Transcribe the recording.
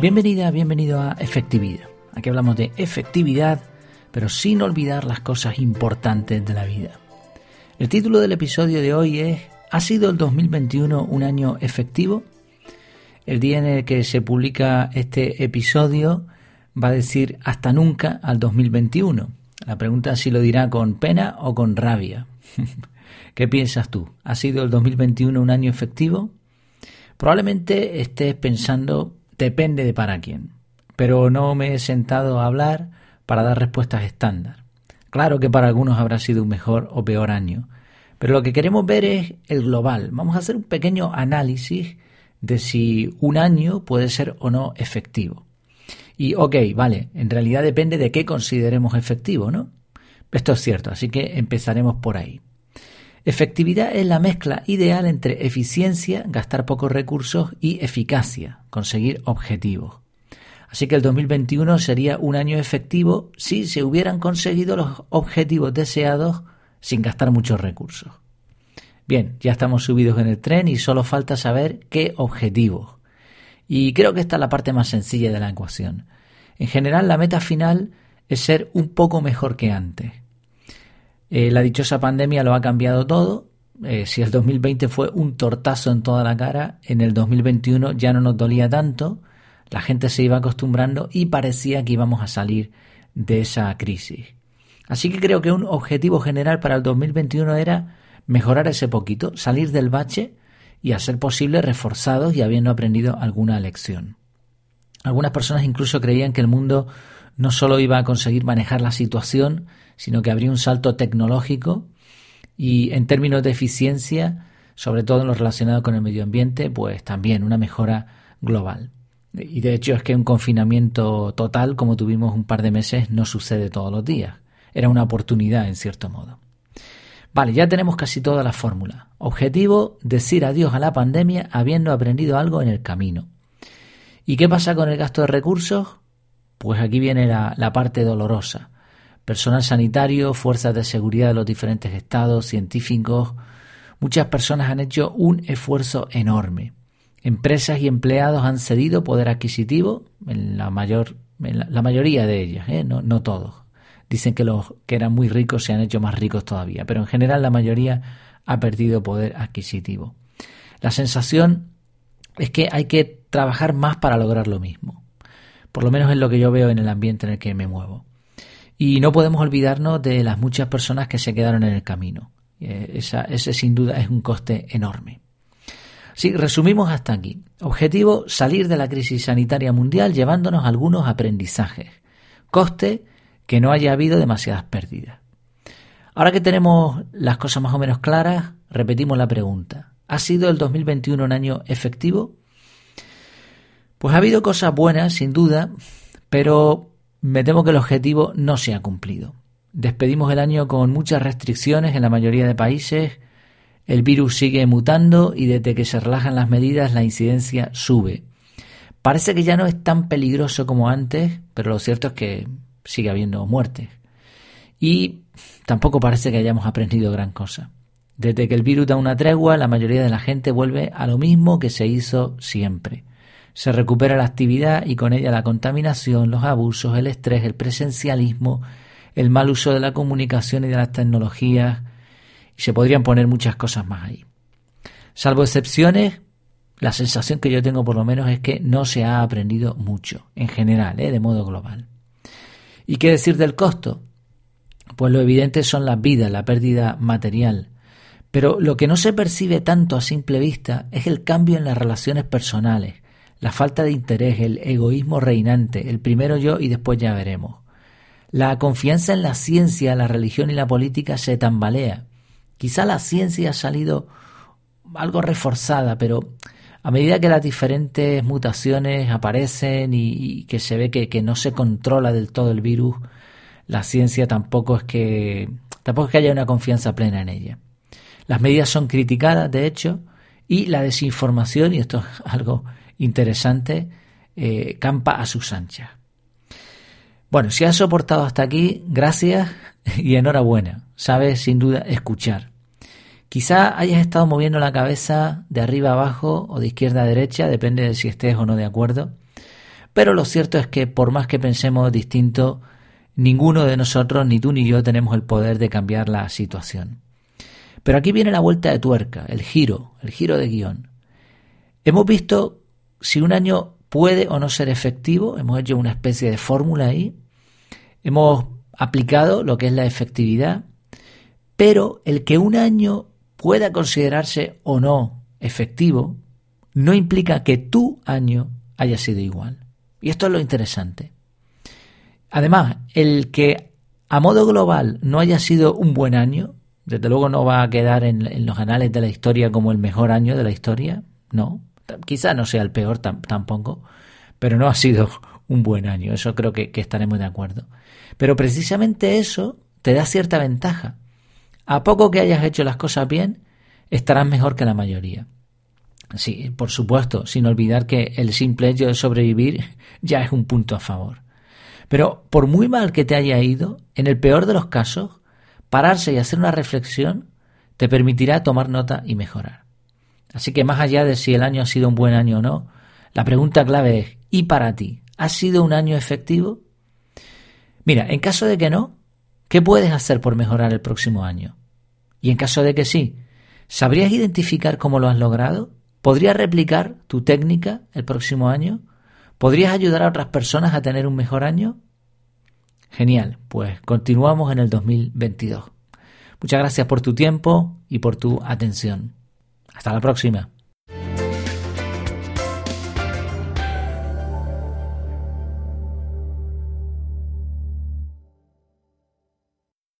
Bienvenida, bienvenido a Efectividad. Aquí hablamos de efectividad, pero sin olvidar las cosas importantes de la vida. El título del episodio de hoy es ¿Ha sido el 2021 un año efectivo? El día en el que se publica este episodio va a decir hasta nunca al 2021. La pregunta es si lo dirá con pena o con rabia. ¿Qué piensas tú? ¿Ha sido el 2021 un año efectivo? Probablemente estés pensando Depende de para quién. Pero no me he sentado a hablar para dar respuestas estándar. Claro que para algunos habrá sido un mejor o peor año, pero lo que queremos ver es el global. Vamos a hacer un pequeño análisis de si un año puede ser o no efectivo. Y ok, vale, en realidad depende de qué consideremos efectivo, ¿no? Esto es cierto, así que empezaremos por ahí. Efectividad es la mezcla ideal entre eficiencia, gastar pocos recursos, y eficacia, conseguir objetivos. Así que el 2021 sería un año efectivo si se hubieran conseguido los objetivos deseados sin gastar muchos recursos. Bien, ya estamos subidos en el tren y solo falta saber qué objetivos. Y creo que esta es la parte más sencilla de la ecuación. En general, la meta final es ser un poco mejor que antes. Eh, la dichosa pandemia lo ha cambiado todo. Eh, si el 2020 fue un tortazo en toda la cara, en el 2021 ya no nos dolía tanto, la gente se iba acostumbrando y parecía que íbamos a salir de esa crisis. Así que creo que un objetivo general para el 2021 era mejorar ese poquito, salir del bache y a ser posible reforzados y habiendo aprendido alguna lección. Algunas personas incluso creían que el mundo no solo iba a conseguir manejar la situación, sino que habría un salto tecnológico y en términos de eficiencia, sobre todo en lo relacionado con el medio ambiente, pues también una mejora global. Y de hecho es que un confinamiento total, como tuvimos un par de meses, no sucede todos los días. Era una oportunidad, en cierto modo. Vale, ya tenemos casi toda la fórmula. Objetivo, decir adiós a la pandemia habiendo aprendido algo en el camino. ¿Y qué pasa con el gasto de recursos? Pues aquí viene la, parte dolorosa personal sanitario, fuerzas de seguridad de los diferentes estados, científicos. Muchas personas han hecho un esfuerzo enorme. Empresas y empleados han cedido poder adquisitivo, en la, mayor, la, mayoría de ellas, ¿eh? no todos. Dicen que los que eran muy ricos se han hecho más ricos todavía, pero en general la mayoría ha perdido poder adquisitivo. La sensación es que hay que trabajar más para lograr lo mismo. Por lo menos es lo que yo veo en el ambiente en el que me muevo. Y no podemos olvidarnos de las muchas personas que se quedaron en el camino. Eh, ese sin duda es un coste enorme. Sí, resumimos hasta aquí. Objetivo, salir de la crisis sanitaria mundial llevándonos algunos aprendizajes. Coste, que no haya habido demasiadas pérdidas. Ahora que tenemos las cosas más o menos claras, repetimos la pregunta. ¿Ha sido el 2021 un año efectivo? Pues ha habido cosas buenas, sin duda, pero me temo que el objetivo no se ha cumplido. Despedimos el año con muchas restricciones en la mayoría de países, el virus sigue mutando y desde que se relajan las medidas la incidencia sube. Parece que ya no es tan peligroso como antes, pero lo cierto es que sigue habiendo muertes. Y tampoco parece que hayamos aprendido gran cosa. Desde que el virus da una tregua, la mayoría de la gente vuelve a lo mismo que se hizo siempre. Se recupera la actividad y con ella la contaminación, los abusos, el estrés, el presencialismo, el mal uso de la comunicación y de las tecnologías, y se podrían poner muchas cosas más ahí. Salvo excepciones, la sensación que yo tengo por lo menos es que no se ha aprendido mucho, en general, ¿eh? de modo global. ¿Y qué decir del costo? Pues lo evidente son las vidas, la pérdida material. Pero lo que no se percibe tanto a simple vista es el cambio en las relaciones personales, la falta de interés, el egoísmo reinante, el primero yo y después ya veremos. La confianza en la ciencia, la religión y la política se tambalea. Quizá la ciencia ha salido algo reforzada, pero a medida que las diferentes mutaciones aparecen y, que se ve que, que, no se controla del todo el virus, la ciencia tampoco es que tampoco es que haya una confianza plena en ella. Las medidas son criticadas, de hecho, y la desinformación, y esto es algo interesante, eh, campa a sus anchas. Bueno, si has soportado hasta aquí, gracias y enhorabuena. Sabes sin duda escuchar. Quizá hayas estado moviendo la cabeza de arriba a abajo o de izquierda a derecha, depende de si estés o no de acuerdo. pero lo cierto es que por más que pensemos distinto, ninguno de nosotros, ni tú ni yo, tenemos el poder de cambiar la situación. Pero aquí viene la vuelta de tuerca, el giro, el giro de guion. Hemos visto si un año puede o no ser efectivo, hemos hecho una especie de fórmula ahí, hemos aplicado lo que es la efectividad, pero el que un año pueda considerarse o no efectivo no implica que tu año haya sido igual. Y esto es lo interesante. Además, el que a modo global no haya sido un buen año, desde luego no va a quedar en, los anales de la historia como el mejor año de la historia, no. Quizá no sea el peor tampoco, pero no ha sido un buen año, eso creo que, que estaremos de acuerdo. Pero precisamente eso te da cierta ventaja. A poco que hayas hecho las cosas bien, estarás mejor que la mayoría. Sí, por supuesto, sin olvidar que el simple hecho de sobrevivir ya es un punto a favor. Pero por muy mal que te haya ido, en el peor de los casos, pararse y hacer una reflexión te permitirá tomar nota y mejorar. Así que más allá de si el año ha sido un buen año o no, la pregunta clave es, ¿y para ti? ¿Ha sido un año efectivo? Mira, en caso de que no, ¿qué puedes hacer por mejorar el próximo año? Y en caso de que sí, ¿sabrías identificar cómo lo has logrado? ¿Podrías replicar tu técnica el próximo año? ¿Podrías ayudar a otras personas a tener un mejor año? Genial, pues continuamos en el 2022. Muchas gracias por tu tiempo y por tu atención. Hasta la próxima.